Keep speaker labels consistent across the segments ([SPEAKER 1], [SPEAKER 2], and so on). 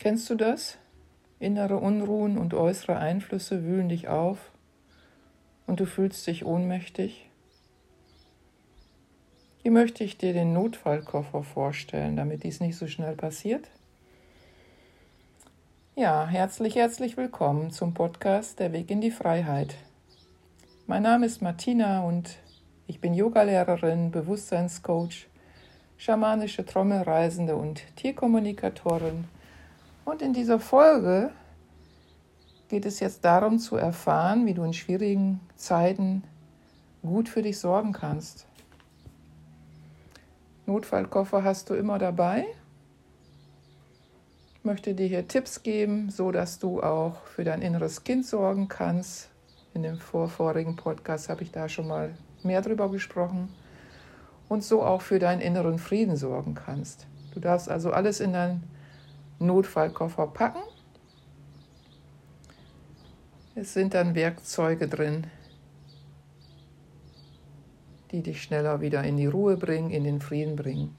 [SPEAKER 1] Kennst du das? Innere Unruhen und äußere Einflüsse wühlen dich auf und du fühlst dich ohnmächtig? Hier möchte ich dir den Notfallkoffer vorstellen, damit dies nicht so schnell passiert. Ja, herzlich, herzlich willkommen zum Podcast Der Weg in die Freiheit. Mein Name ist Martina und ich bin Yogalehrerin, Bewusstseinscoach, schamanische Trommelreisende und Tierkommunikatorin. Und in dieser Folge geht es jetzt darum zu erfahren, wie du in schwierigen Zeiten gut für dich sorgen kannst. Notfallkoffer hast du immer dabei. Ich möchte dir hier Tipps geben, so dass du auch für dein inneres Kind sorgen kannst. In dem vorvorigen Podcast habe ich da schon mal mehr drüber gesprochen. Und so auch für deinen inneren Frieden sorgen kannst. Du darfst also alles in deinen Notfallkoffer packen. Es sind dann Werkzeuge drin, die dich schneller wieder in die Ruhe bringen, in den Frieden bringen.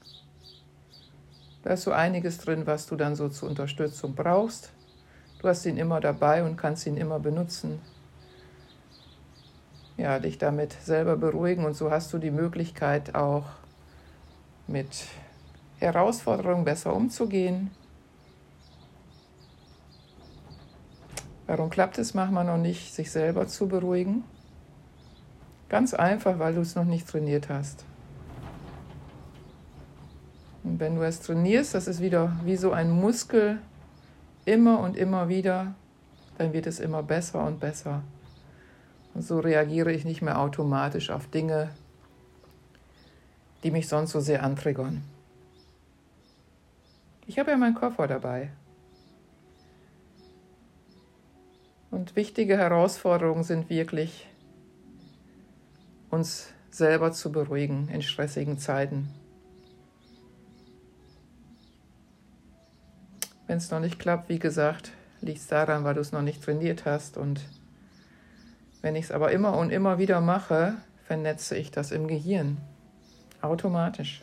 [SPEAKER 1] Da ist so einiges drin, was du dann so zur Unterstützung brauchst. Du hast ihn immer dabei und kannst ihn immer benutzen. Ja, dich damit selber beruhigen und so hast du die Möglichkeit auch mit Herausforderungen besser umzugehen. Warum klappt es manchmal noch nicht, sich selber zu beruhigen? Ganz einfach, weil du es noch nicht trainiert hast. Und wenn du es trainierst, das ist wieder wie so ein Muskel, immer und immer wieder, dann wird es immer besser und besser. Und so reagiere ich nicht mehr automatisch auf Dinge, die mich sonst so sehr antriggern. Ich habe ja meinen Koffer dabei. Und wichtige Herausforderungen sind wirklich, uns selber zu beruhigen in stressigen Zeiten. Wenn es noch nicht klappt, wie gesagt, liegt es daran, weil du es noch nicht trainiert hast. Und wenn ich es aber immer und immer wieder mache, vernetze ich das im Gehirn. Automatisch.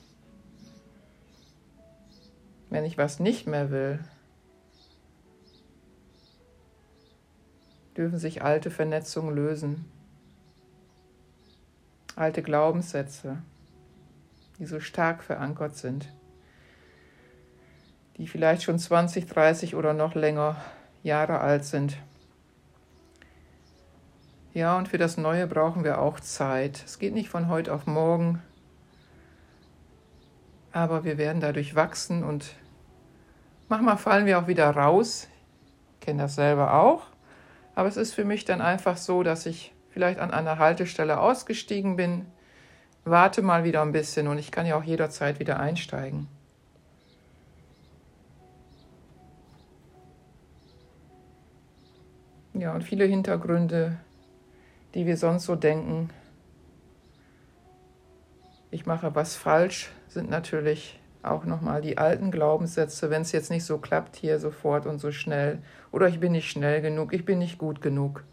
[SPEAKER 1] Wenn ich was nicht mehr will, dürfen sich alte Vernetzungen lösen alte Glaubenssätze, die so stark verankert sind, die vielleicht schon 20, 30 oder noch länger Jahre alt sind. Ja, und für das Neue brauchen wir auch Zeit. Es geht nicht von heute auf morgen, aber wir werden dadurch wachsen und manchmal fallen wir auch wieder raus. Ich kenne das selber auch. Aber es ist für mich dann einfach so, dass ich vielleicht an einer Haltestelle ausgestiegen bin, warte mal wieder ein bisschen und ich kann ja auch jederzeit wieder einsteigen. Ja, und viele Hintergründe, die wir sonst so denken, ich mache was falsch, sind natürlich auch nochmal die alten Glaubenssätze, wenn es jetzt nicht so klappt hier sofort und so schnell, oder ich bin nicht schnell genug, ich bin nicht gut genug.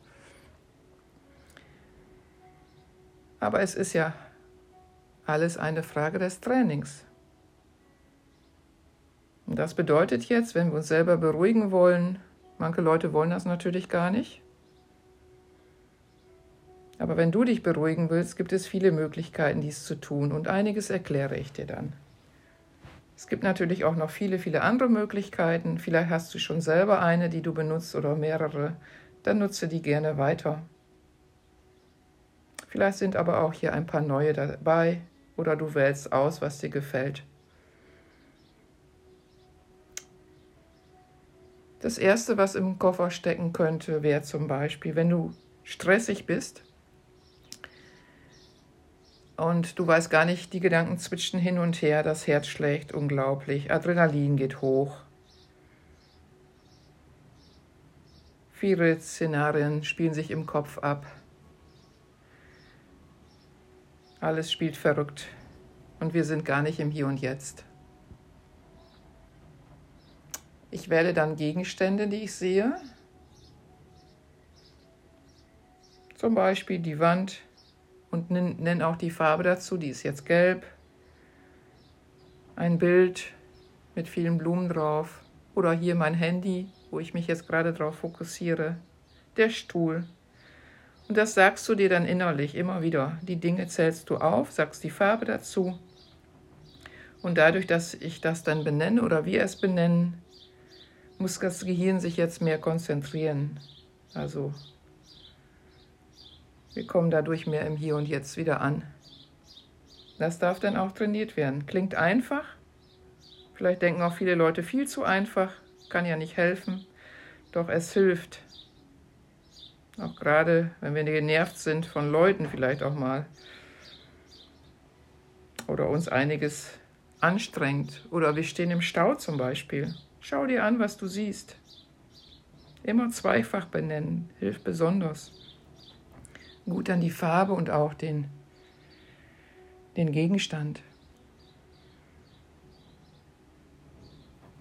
[SPEAKER 1] Aber es ist ja alles eine Frage des Trainings. Und das bedeutet jetzt, wenn wir uns selber beruhigen wollen, manche Leute wollen das natürlich gar nicht. Aber wenn du dich beruhigen willst, gibt es viele Möglichkeiten, dies zu tun und einiges erkläre ich dir dann. Es gibt natürlich auch noch viele, viele andere Möglichkeiten. Vielleicht hast du schon selber eine, die du benutzt oder mehrere. Dann nutze die gerne weiter. Vielleicht sind aber auch hier ein paar neue dabei oder du wählst aus, was dir gefällt. Das Erste, was im Koffer stecken könnte, wäre zum Beispiel, wenn du stressig bist und du weißt gar nicht, die Gedanken zwitschen hin und her, das Herz schlägt unglaublich, Adrenalin geht hoch. Viele Szenarien spielen sich im Kopf ab. Alles spielt verrückt und wir sind gar nicht im Hier und Jetzt. Ich wähle dann Gegenstände, die ich sehe. Zum Beispiel die Wand und nenne auch die Farbe dazu, die ist jetzt gelb. Ein Bild mit vielen Blumen drauf oder hier mein Handy, wo ich mich jetzt gerade darauf fokussiere, der Stuhl. Und das sagst du dir dann innerlich immer wieder. Die Dinge zählst du auf, sagst die Farbe dazu. Und dadurch, dass ich das dann benenne oder wir es benennen, muss das Gehirn sich jetzt mehr konzentrieren. Also wir kommen dadurch mehr im Hier und Jetzt wieder an. Das darf dann auch trainiert werden. Klingt einfach. Vielleicht denken auch viele Leute viel zu einfach, kann ja nicht helfen. Doch es hilft. Auch gerade, wenn wir genervt sind von Leuten vielleicht auch mal. Oder uns einiges anstrengt. Oder wir stehen im Stau zum Beispiel. Schau dir an, was du siehst. Immer zweifach benennen, hilft besonders. Gut an die Farbe und auch den, den Gegenstand.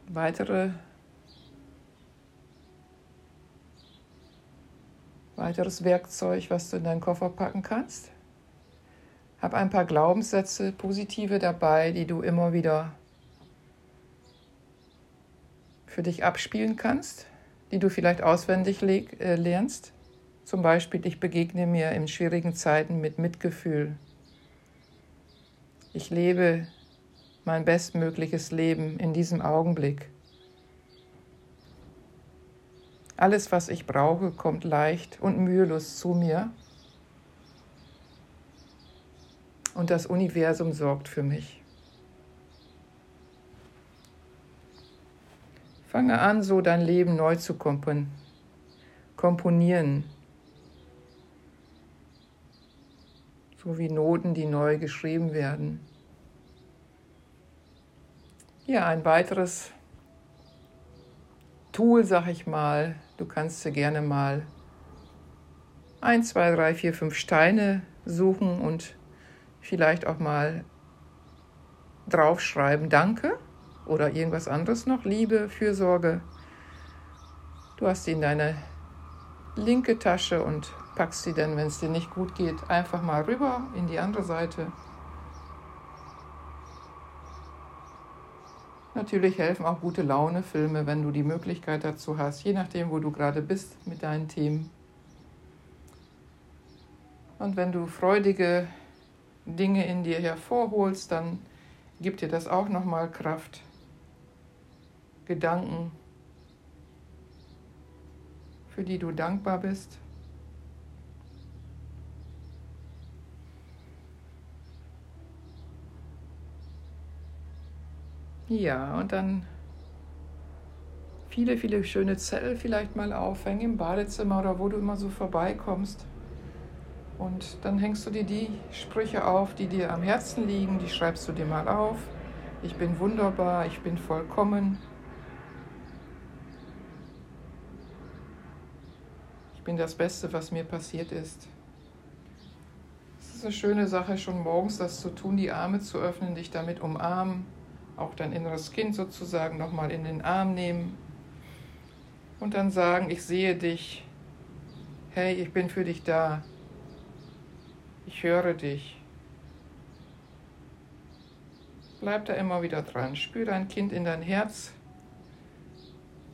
[SPEAKER 1] Weitere, weiteres Werkzeug, was du in deinen Koffer packen kannst. Hab ein paar Glaubenssätze, positive dabei, die du immer wieder für dich abspielen kannst die du vielleicht auswendig äh, lernst. Zum Beispiel, ich begegne mir in schwierigen Zeiten mit Mitgefühl. Ich lebe mein bestmögliches Leben in diesem Augenblick. Alles, was ich brauche, kommt leicht und mühelos zu mir. Und das Universum sorgt für mich. Fange an, so dein Leben neu zu komponieren. So wie Noten, die neu geschrieben werden. Ja, ein weiteres Tool, sag ich mal. Du kannst dir gerne mal ein, zwei, drei, vier, fünf Steine suchen und vielleicht auch mal draufschreiben, danke oder irgendwas anderes noch, Liebe, Fürsorge. Du hast sie in deine linke Tasche und packst sie dann, wenn es dir nicht gut geht, einfach mal rüber in die andere Seite. Natürlich helfen auch gute Laune-Filme, wenn du die Möglichkeit dazu hast, je nachdem, wo du gerade bist mit deinen Themen. Und wenn du freudige Dinge in dir hervorholst, dann gibt dir das auch nochmal Kraft. Gedanken, für die du dankbar bist. Ja, und dann viele, viele schöne Zettel vielleicht mal aufhängen im Badezimmer oder wo du immer so vorbeikommst. Und dann hängst du dir die Sprüche auf, die dir am Herzen liegen, die schreibst du dir mal auf. Ich bin wunderbar, ich bin vollkommen, bin das Beste, was mir passiert ist. Es ist eine schöne Sache, schon morgens das zu tun, die Arme zu öffnen, dich damit umarmen, auch dein inneres Kind sozusagen nochmal in den Arm nehmen und dann sagen, ich sehe dich, hey, ich bin für dich da, ich höre dich. Bleib da immer wieder dran, spür dein Kind in dein Herz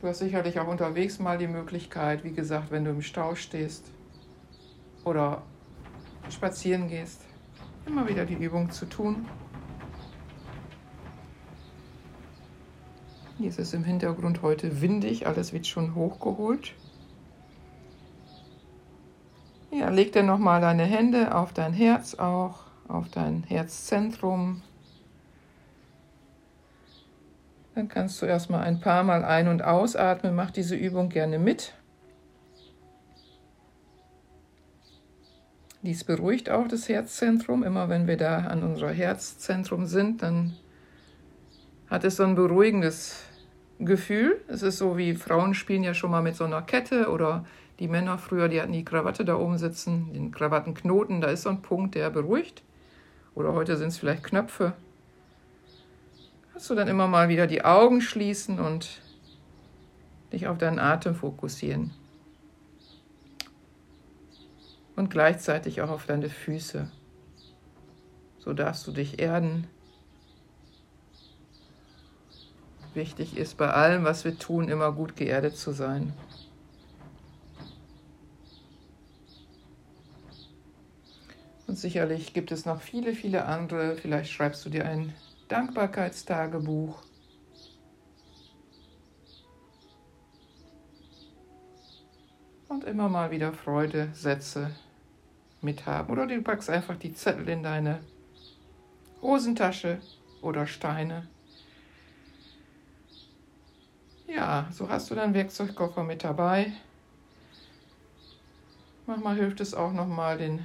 [SPEAKER 1] Du hast sicherlich auch unterwegs mal die Möglichkeit, wie gesagt, wenn du im Stau stehst oder spazieren gehst, immer wieder die Übung zu tun. Hier ist es im Hintergrund heute windig, alles wird schon hochgeholt. Ja, leg dir nochmal deine Hände auf dein Herz auch, auf dein Herzzentrum. Dann kannst du erstmal ein paar Mal ein- und ausatmen. Mach diese Übung gerne mit. Dies beruhigt auch das Herzzentrum. Immer wenn wir da an unser Herzzentrum sind, dann hat es so ein beruhigendes Gefühl. Es ist so wie Frauen spielen ja schon mal mit so einer Kette oder die Männer früher, die hatten die Krawatte da oben sitzen, den Krawattenknoten, da ist so ein Punkt, der beruhigt. Oder heute sind es vielleicht Knöpfe. Kannst du dann immer mal wieder die Augen schließen und dich auf deinen Atem fokussieren. Und gleichzeitig auch auf deine Füße. So darfst du dich erden. Wichtig ist, bei allem, was wir tun, immer gut geerdet zu sein. Und sicherlich gibt es noch viele, viele andere. Vielleicht schreibst du dir ein Dankbarkeitstagebuch. Und immer mal wieder Freude, Sätze mithaben. Oder du packst einfach die Zettel in deine Hosentasche oder Steine. Ja, so hast du deinen Werkzeugkoffer mit dabei. Manchmal hilft es auch nochmal, den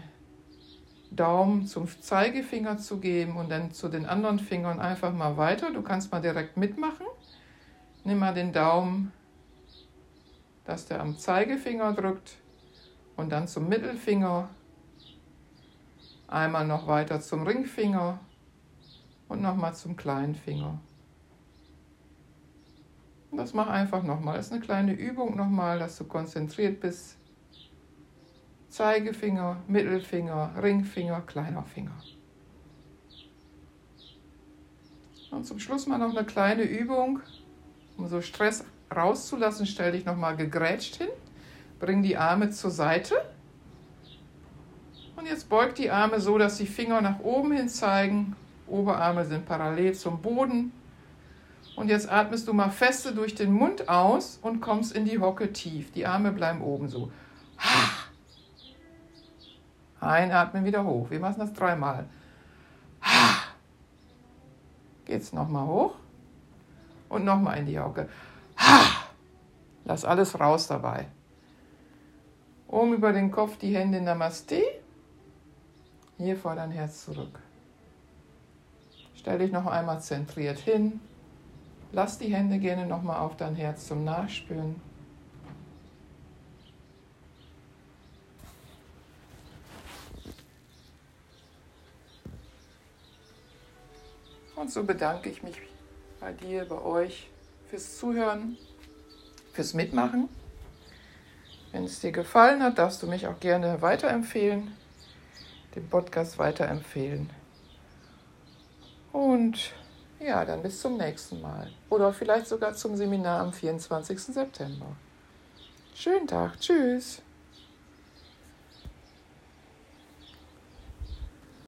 [SPEAKER 1] Daumen zum Zeigefinger zu geben und dann zu den anderen Fingern einfach mal weiter. Du kannst mal direkt mitmachen. Nimm mal den Daumen, dass der am Zeigefinger drückt und dann zum Mittelfinger. Einmal noch weiter zum Ringfinger und nochmal zum kleinen Finger. Das mach einfach nochmal. Das ist eine kleine Übung nochmal, dass du konzentriert bist. Zeigefinger, Mittelfinger, Ringfinger, kleiner Finger. Und zum Schluss mal noch eine kleine Übung, um so Stress rauszulassen. Stell dich nochmal gegrätscht hin. Bring die Arme zur Seite. Und jetzt beug die Arme so, dass die Finger nach oben hin zeigen Oberarme sind parallel zum Boden. Und jetzt atmest du mal feste durch den Mund aus und kommst in die Hocke tief. Die Arme bleiben oben so. Einatmen wieder hoch. Wir machen das dreimal. Geht's nochmal hoch und nochmal in die Hocke. Lass alles raus dabei. Oben über den Kopf die Hände Namaste. Hier vor dein Herz zurück. Stell dich noch einmal zentriert hin. Lass die Hände gerne nochmal auf dein Herz zum Nachspüren. Und so bedanke ich mich bei dir, bei euch fürs Zuhören, fürs Mitmachen. Wenn es dir gefallen hat, darfst du mich auch gerne weiterempfehlen, den Podcast weiterempfehlen. Und ja, dann bis zum nächsten Mal. Oder vielleicht sogar zum Seminar am 24. September. Schönen Tag. Tschüss.